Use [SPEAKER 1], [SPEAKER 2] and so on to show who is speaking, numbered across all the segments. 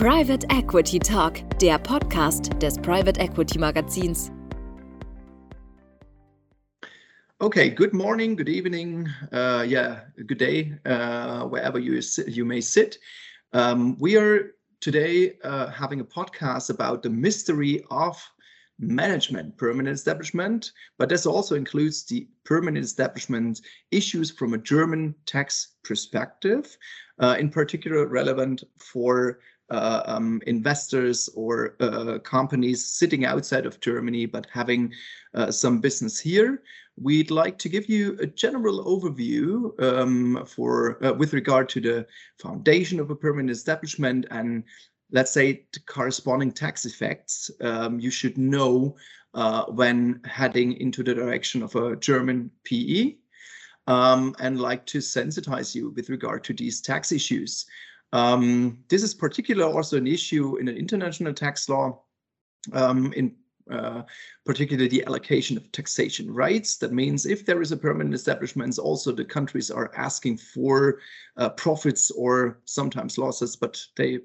[SPEAKER 1] Private Equity Talk, der Podcast des Private Equity Magazins.
[SPEAKER 2] Okay, good morning, good evening, uh, yeah, good day, uh, wherever you you may sit. Um, we are today uh, having a podcast about the mystery of management, permanent establishment, but this also includes the permanent establishment issues from a German tax perspective, uh, in particular relevant for uh, um, investors or uh, companies sitting outside of Germany but having uh, some business here. We'd like to give you a general overview um, for uh, with regard to the foundation of a permanent establishment and let's say the corresponding tax effects um, you should know uh, when heading into the direction of a German PE um, and like to sensitize you with regard to these tax issues. Um, this is particularly also an issue in an international tax law, um, in uh, particularly the allocation of taxation rights. That means if there is a permanent establishment, also the countries are asking for uh, profits or sometimes losses, but they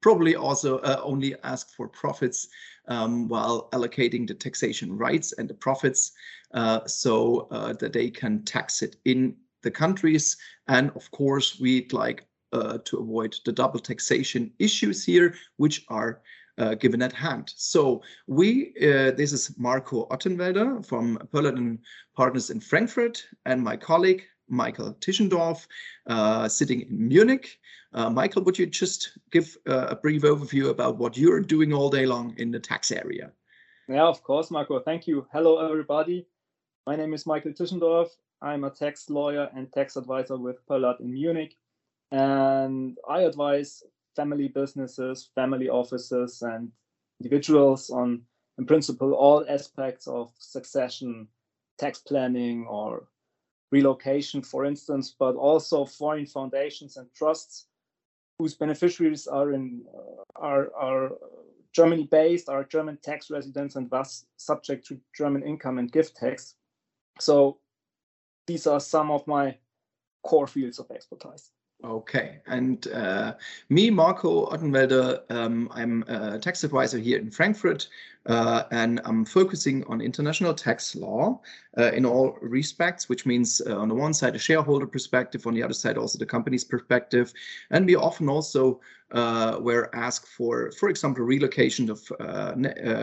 [SPEAKER 2] probably also uh, only ask for profits um, while allocating the taxation rights and the profits uh, so uh, that they can tax it in the countries. And of course, we'd like uh, to avoid the double taxation issues here, which are uh, given at hand. So we, uh, this is Marco Ottenwelder from Pöllath Partners in Frankfurt and my colleague Michael Tischendorf, uh, sitting in Munich. Uh, Michael, would you just give uh, a brief overview about what you're doing all day long in the tax area?
[SPEAKER 3] Yeah, of course, Marco. Thank you. Hello, everybody. My name is Michael Tischendorf. I'm a tax lawyer and tax advisor with Pöllath in Munich. And I advise family businesses, family offices, and individuals on, in principle, all aspects of succession, tax planning, or relocation, for instance, but also foreign foundations and trusts whose beneficiaries are in uh, are are Germany based, are German tax residents, and thus subject to German income and gift tax. So these are some of my core fields of expertise.
[SPEAKER 2] Okay, and uh, me, Marco Ottenwelder, um, I'm a tax advisor here in Frankfurt, uh, and I'm focusing on international tax law uh, in all respects, which means uh, on the one side a shareholder perspective, on the other side also the company's perspective, and we often also uh, were asked for, for example, relocation of uh,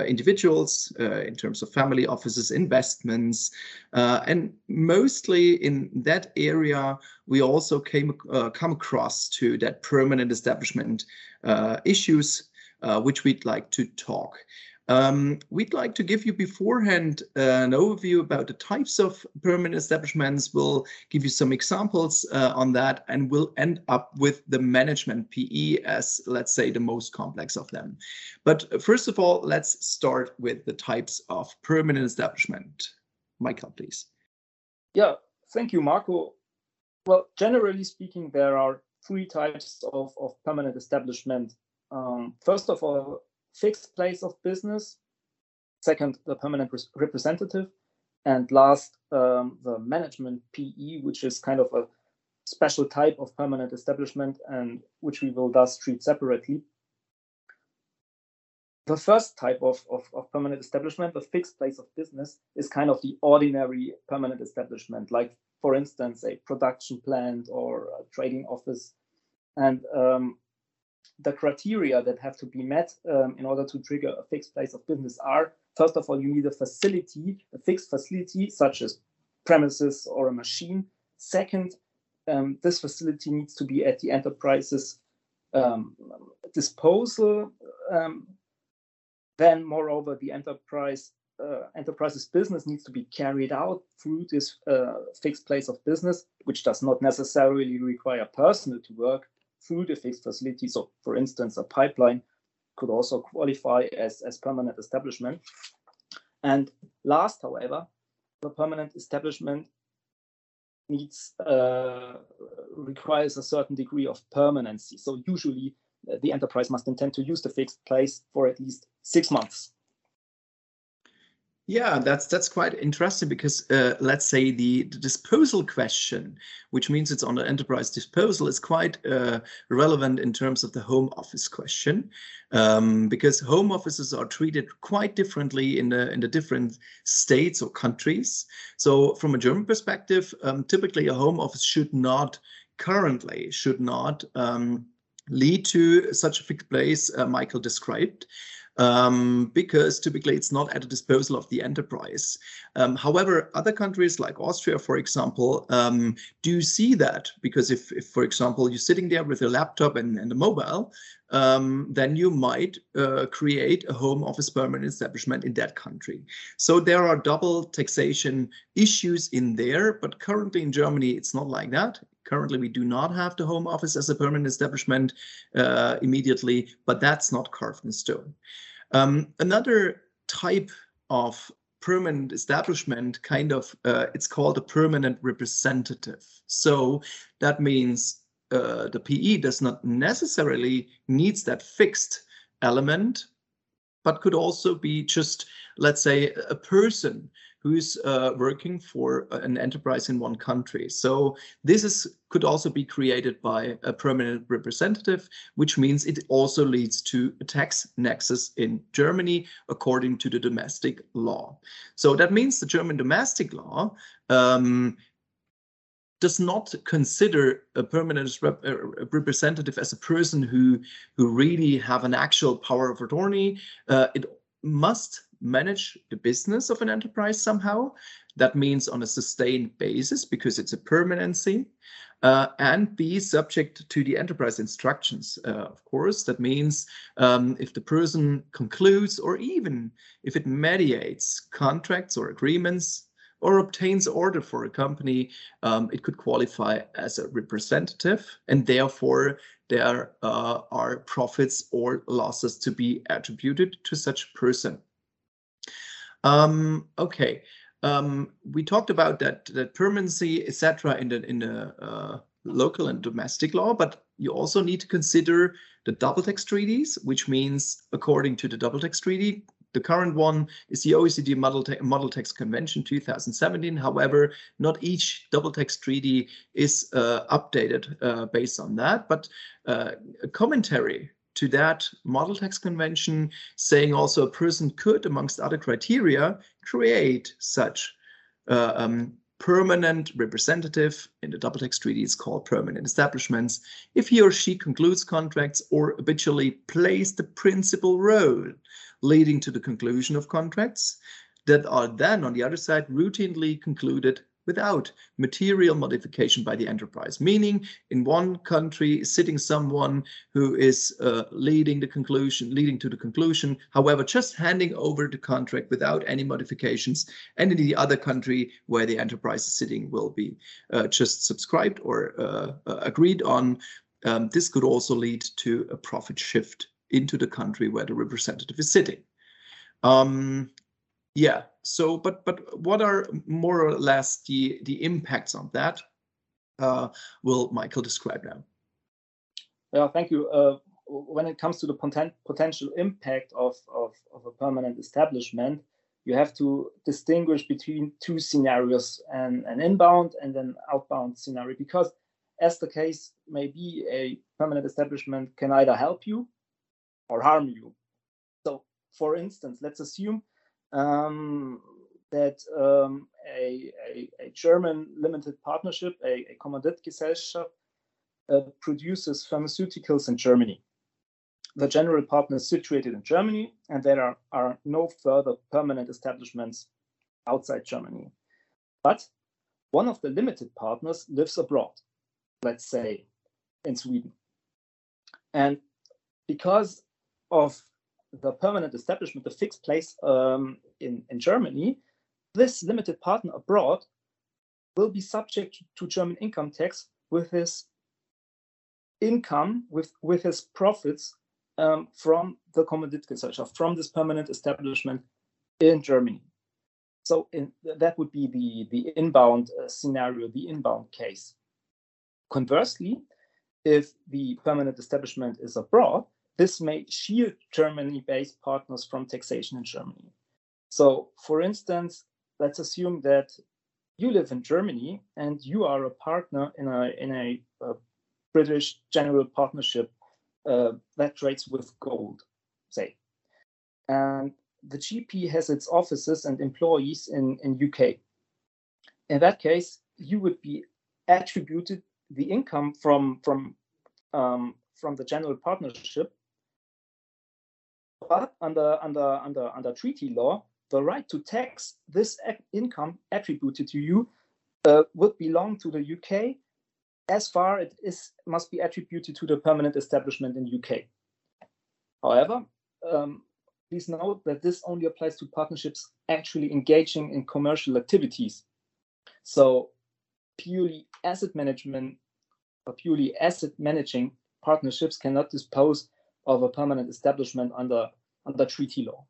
[SPEAKER 2] individuals in terms of family offices, investments, and mostly in that area we also came come across to that permanent establishment issues, which we'd like to talk. Um, we'd like to give you beforehand uh, an overview about the types of permanent establishments. We'll give you some examples uh, on that, and we'll end up with the management PE as, let's say, the most complex of them. But first of all, let's start with the types of permanent establishment. Michael, please.
[SPEAKER 3] Yeah, thank you, Marco. Well, generally speaking, there are three types of, of permanent establishment. Um, first of all, fixed place of business. Second, the permanent representative. And last, um, the management PE, which is kind of a special type of permanent establishment and which we will thus treat separately. The first type of, of, of, permanent establishment, the fixed place of business, is kind of the ordinary permanent establishment, like, for instance, a production plant or a trading office. And um, the criteria that have to be met um, in order to trigger a fixed place of business are first of all, you need a facility, a fixed facility, such as premises or a machine. Second, um, this facility needs to be at the enterprise's um, disposal. Um, then, moreover, the enterprise uh, enterprise's business needs to be carried out through this uh, fixed place of business, which does not necessarily require personnel to work, through the fixed facility. So, for instance, a pipeline could also qualify as, as permanent establishment. And last, however, the permanent establishment needs uh, requires a certain degree of permanency. So usually uh, the enterprise must intend to use the fixed place for at least six months.
[SPEAKER 2] Yeah, that's that's quite interesting because uh, let's say the, the, disposal question, which means it's on the enterprise disposal, is quite uh, relevant in terms of the home office question, um, because home offices are treated quite differently in the in the different states or countries. So from a German perspective, um, typically a home office should not currently should not um, lead to such a fixed place uh, Michael described um, because typically it's not at the disposal of the enterprise. Um, however, other countries like Austria, for example, um, do see that because if, if, for example, you're sitting there with a laptop and, and a mobile, um, then you might uh, create a home office permanent establishment in that country. So there are double taxation issues in there, but currently in Germany, it's not like that. Currently, we do not have the home office as a permanent establishment uh, immediately, but that's not carved in stone. Um, another type of permanent establishment kind of uh, it's called a permanent representative so that means uh, the PE does not necessarily needs that fixed element but could also be just let's say a person who's uh, working for an enterprise in one country. So this is could also be created by a permanent representative, which means it also leads to a tax nexus in Germany according to the domestic law. So that means the German domestic law um, does not consider a permanent rep representative as a person who who really have an actual power of attorney. Uh, it must manage the business of an enterprise somehow. That means on a sustained basis because it's a permanency. Uh, and be subject to the enterprise instructions, uh, of course. That means um, if the person concludes or even if it mediates contracts or agreements or obtains order for a company, um, it could qualify as a representative and therefore there uh, are profits or losses to be attributed to such person. Um, okay, um, we talked about that that permanency, etc., in the in the uh, local and domestic law, but you also need to consider the double tax treaties, which means according to the double tax treaty, the current one is the OECD Model, Model Tax Convention 2017. However, not each double tax treaty is uh, updated uh, based on that, but uh, a commentary to that model tax convention, saying also a person could, amongst other criteria, create such uh, um, permanent representative in the double tax treaty. Is called permanent establishments. If he or she concludes contracts or habitually plays the principal role leading to the conclusion of contracts that are then on the other side routinely concluded without material modification by the enterprise, meaning in one country sitting someone who is uh, leading the conclusion, leading to the conclusion, however, just handing over the contract without any modifications, and in the other country where the enterprise is sitting will be uh, just subscribed or uh, uh agreed on. Um, this could also lead to a profit shift into the country where the representative is sitting. Um, yeah. So, but but what are more or less the the impacts on that? Uh, will Michael describe now?
[SPEAKER 3] Yeah, thank you. Uh, when it comes to the poten potential impact of, of, of a permanent establishment, you have to distinguish between two scenarios, an, an inbound and an outbound scenario, because as the case may be, a permanent establishment can either help you or harm you. So, for instance, let's assume um, that um, a, a, a, German limited partnership, a, a Kommanditgesellschaft, uh, produces pharmaceuticals in Germany. The general partner is situated in Germany, and there are, are no further permanent establishments outside Germany. But one of the limited partners lives abroad, let's say in Sweden. And because of the permanent establishment, the fixed place um, in, in Germany, this limited partner abroad will be subject to German income tax with his income, with, with his profits um, from the Kommanditgesellschaft, from this permanent establishment in Germany. So in, that would be the, the inbound uh, scenario, the inbound case. Conversely, if the permanent establishment is abroad, this may shield Germany-based partners from taxation in Germany. So, for instance, let's assume that you live in Germany and you are a partner in a in a, a British general partnership uh, that trades with gold, say, and the GP has its offices and employees in in UK. In that case, you would be attributed the income from from um, from the general partnership but under under under under treaty law the right to tax this income attributed to you uh, would belong to the UK as far it is must be attributed to the permanent establishment in UK. However, um, please note that this only applies to partnerships actually engaging in commercial activities. So purely asset management or purely asset managing partnerships cannot dispose of a permanent establishment under under treaty law.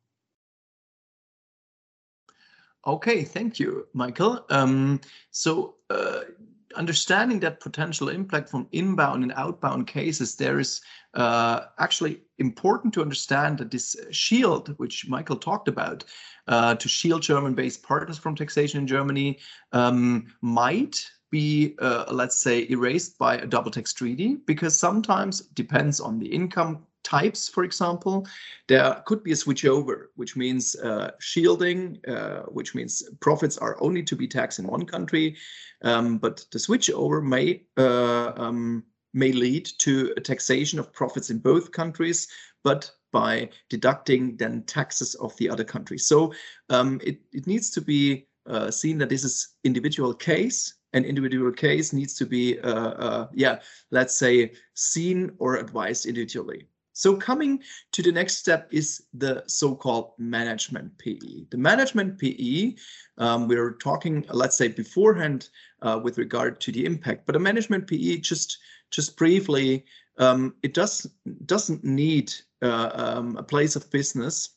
[SPEAKER 2] Okay, thank you, Michael. Um, so uh, understanding that potential impact from inbound and outbound cases, there is uh, actually important to understand that this shield, which Michael talked about, uh, to shield German-based partners from taxation in Germany, um, might be, uh, let's say, erased by a double tax treaty because sometimes depends on the income types, for example, there could be a switchover, which means uh, shielding, uh, which means profits are only to be taxed in one country, um, but the switchover may uh, um, may lead to a taxation of profits in both countries, but by deducting then taxes of the other country. So um, it, it needs to be uh, seen that this is individual case an individual case needs to be, uh, uh, yeah, let's say, seen or advised individually. So coming to the next step is the so-called management PE. The management PE, um, we are talking, let's say beforehand uh, with regard to the impact, but a management PE just just briefly, um, it does doesn't need uh, um, a place of business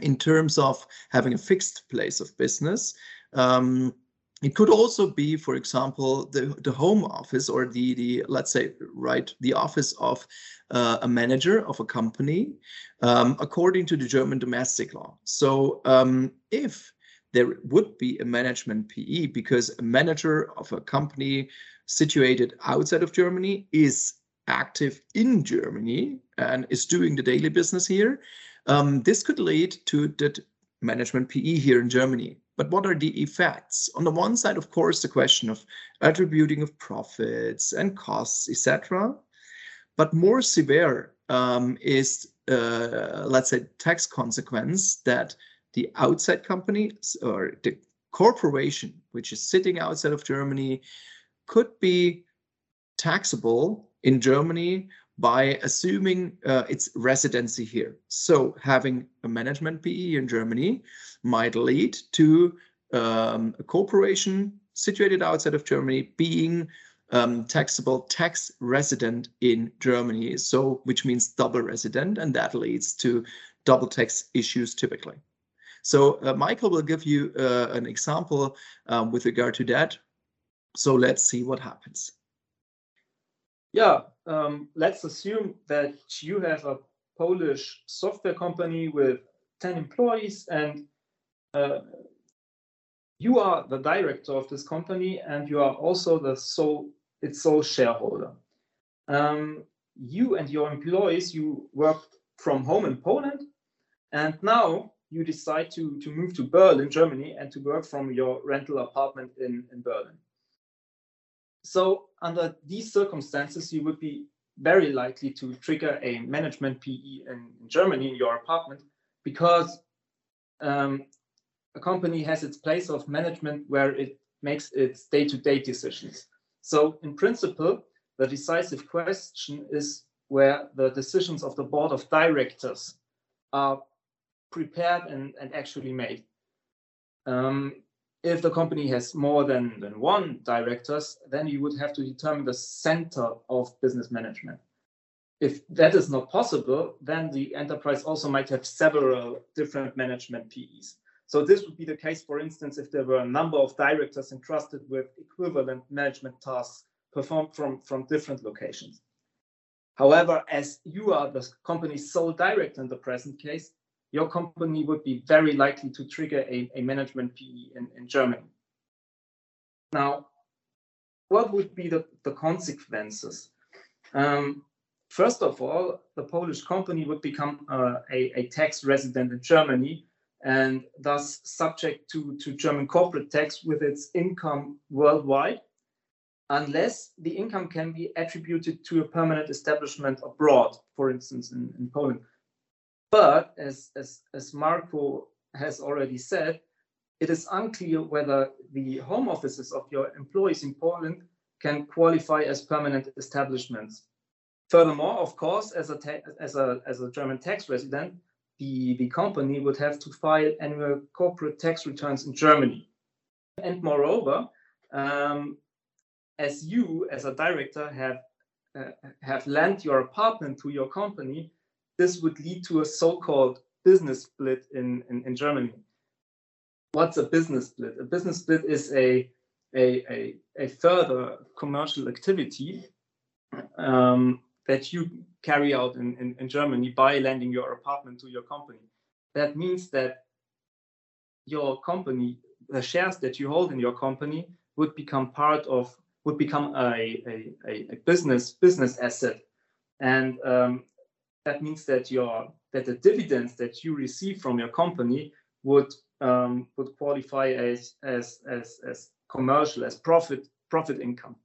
[SPEAKER 2] in terms of having a fixed place of business. Um, it could also be, for example, the, the home office or the, the let's say, right, the office of uh, a manager of a company um, according to the German domestic law. So um, if there would be a management PE because a manager of a company situated outside of Germany is active in Germany and is doing the daily business here, um, this could lead to that management PE here in Germany. But what are the effects? On the one side, of course, the question of attributing of profits and costs, etc. But more severe um, is, uh, let's say, tax consequence that the outside company or the corporation, which is sitting outside of Germany, could be taxable in Germany by assuming uh, its residency here. So having a management PE in Germany might lead to um, a corporation situated outside of Germany being um, taxable tax resident in Germany. So which means double resident and that leads to double tax issues typically. So uh, Michael will give you uh, an example um, with regard to that. So let's see what happens.
[SPEAKER 3] Yeah, um, let's assume that you have a Polish software company with 10 employees and uh, you are the director of this company and you are also the sole its sole shareholder. Um, you and your employees, you work from home in Poland and now you decide to, to move to Berlin, Germany, and to work from your rental apartment in, in Berlin. So under these circumstances, you would be very likely to trigger a management PE in, Germany in your apartment because um, a company has its place of management where it makes its day-to-day decisions. So in principle, the decisive question is where the decisions of the board of directors are prepared and, and actually made. Um, if the company has more than, than one directors, then you would have to determine the center of business management. If that is not possible, then the enterprise also might have several different management PEs. So this would be the case, for instance, if there were a number of directors entrusted with equivalent management tasks performed from, from different locations. However, as you are the company's sole director in the present case, your company would be very likely to trigger a, a management PE in, in Germany. Now, what would be the, the consequences? Um, first of all, the Polish company would become uh, a, a tax resident in Germany and thus subject to, to German corporate tax with its income worldwide, unless the income can be attributed to a permanent establishment abroad, for instance, in, in Poland. But as, as, as Marco has already said, it is unclear whether the home offices of your employees in Poland can qualify as permanent establishments. Furthermore, of course, as a, as a, as a German tax resident, the, the company would have to file annual corporate tax returns in Germany. And moreover, um, as you, as a director, have uh, have lent your apartment to your company, this would lead to a so-called business split in, in, in Germany. What's a business split? A business split is a a, a, a further commercial activity um, that you carry out in, in, in Germany by lending your apartment to your company. That means that your company, the shares that you hold in your company would become part of, would become a, a, a business business asset. And um, that means that your that the dividends that you receive from your company would um, would qualify as as as as commercial as profit profit income.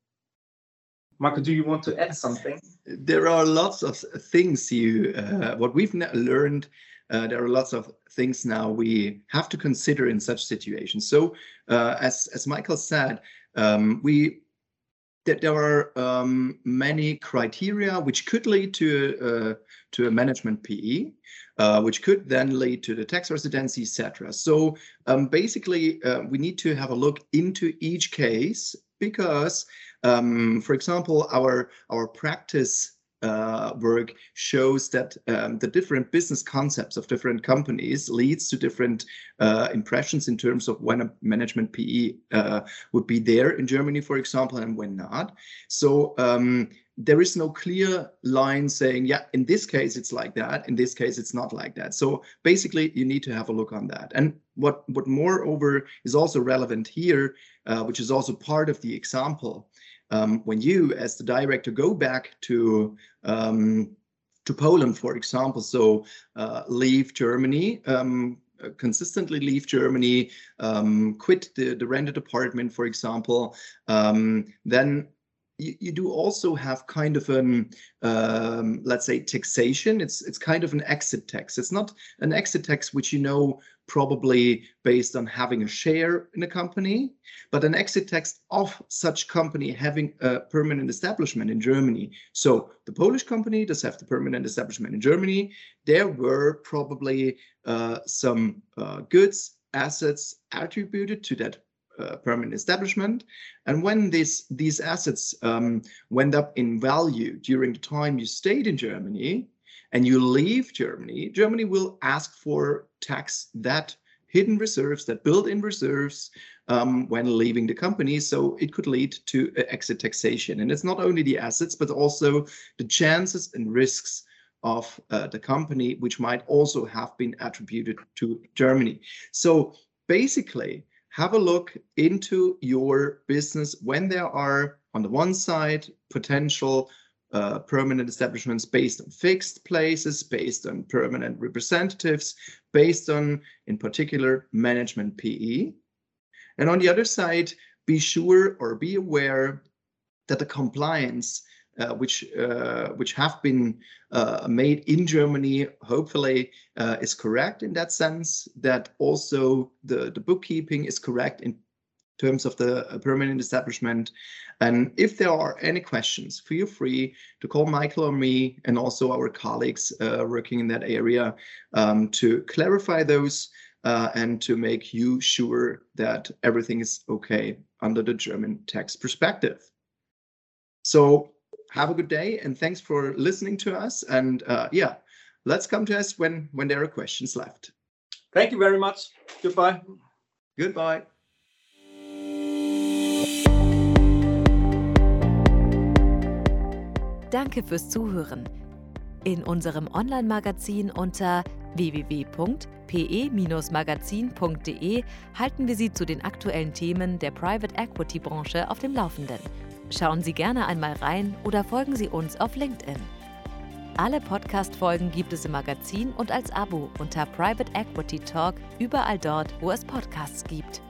[SPEAKER 3] Marco, do you want to add something?
[SPEAKER 2] There are lots of things you, uh, what we've learned, uh, there are lots of things now we have to consider in such situations. So uh, as, as Michael said, um, we that there are um, many criteria which could lead to uh, to a management PE, uh, which could then lead to the tax residency, etc. So um, basically, uh, we need to have a look into each case because um, for example, our our practice uh, work shows that um, the different business concepts of different companies leads to different uh, impressions in terms of when a management PE uh, would be there in Germany, for example, and when not. So um, there is no clear line saying, yeah, in this case it's like that, in this case it's not like that. So basically, you need to have a look on that. And what what moreover is also relevant here, uh, which is also part of the example, um, when you, as the director, go back to um, to Poland, for example, so uh, leave Germany, um, uh, consistently leave Germany, um, quit the, the rented apartment, for example, um, then you, you do also have kind of an um, let's say taxation. It's it's kind of an exit tax. It's not an exit tax which you know probably based on having a share in a company but an exit tax of such company having a permanent establishment in germany. So the polish company does have the permanent establishment in germany. There were probably uh, some uh, goods assets attributed to that uh, permanent establishment. And when this, these assets um, went up in value during the time you stayed in Germany and you leave Germany, Germany will ask for tax that hidden reserves, that built-in reserves um, when leaving the company. So it could lead to exit taxation. And it's not only the assets, but also the chances and risks of uh, the company, which might also have been attributed to Germany. So basically, have a look into your business when there are, on the one side, potential uh, permanent establishments based on fixed places, based on permanent representatives, based on, in particular, management PE. And on the other side, be sure or be aware that the compliance uh, which uh, which have been uh, made in Germany, hopefully uh, is correct in that sense. That also the the bookkeeping is correct in terms of the uh, permanent establishment. And if there are any questions, feel free to call Michael or me, and also our colleagues uh, working in that area um, to clarify those. and to make you sure that everything is okay under the German tax perspective. So have a good day and thanks for listening to us. And uh, yeah, let's come to us when, when there are questions left.
[SPEAKER 3] Thank you very much. Goodbye.
[SPEAKER 2] Goodbye.
[SPEAKER 1] Danke fürs Zuhören. In unserem Online-Magazin unter www.pe-magazin.de halten wir Sie zu den aktuellen Themen der Private Equity Branche auf dem Laufenden. Schauen Sie gerne einmal rein oder folgen Sie uns auf LinkedIn. Alle Podcast-Folgen gibt es im Magazin und als Abo unter Private Equity Talk überall dort, wo es Podcasts gibt.